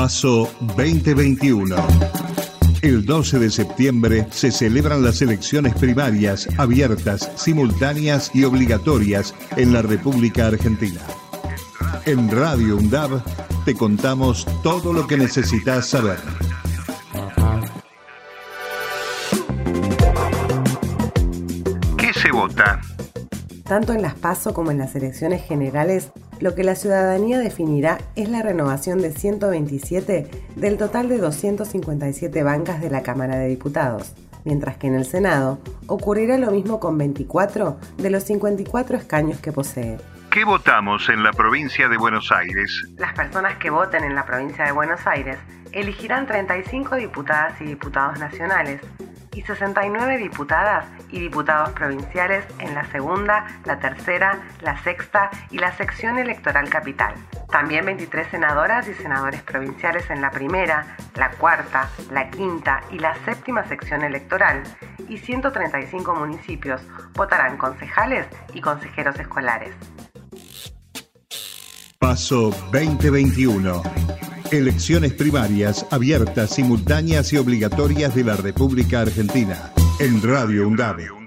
Paso 2021. El 12 de septiembre se celebran las elecciones primarias abiertas, simultáneas y obligatorias en la República Argentina. En Radio UNDAB te contamos todo lo que necesitas saber. ¿Qué se vota? Tanto en las PASO como en las elecciones generales, lo que la ciudadanía definirá es la renovación de 127 del total de 257 bancas de la Cámara de Diputados, mientras que en el Senado ocurrirá lo mismo con 24 de los 54 escaños que posee. ¿Qué votamos en la provincia de Buenos Aires? Las personas que voten en la provincia de Buenos Aires elegirán 35 diputadas y diputados nacionales y 69 diputadas y diputados provinciales en la segunda, la tercera, la sexta y la sección electoral capital. También 23 senadoras y senadores provinciales en la primera, la cuarta, la quinta y la séptima sección electoral y 135 municipios votarán concejales y consejeros escolares. Paso 2021. Elecciones primarias abiertas, simultáneas y obligatorias de la República Argentina. En Radio UNDAB.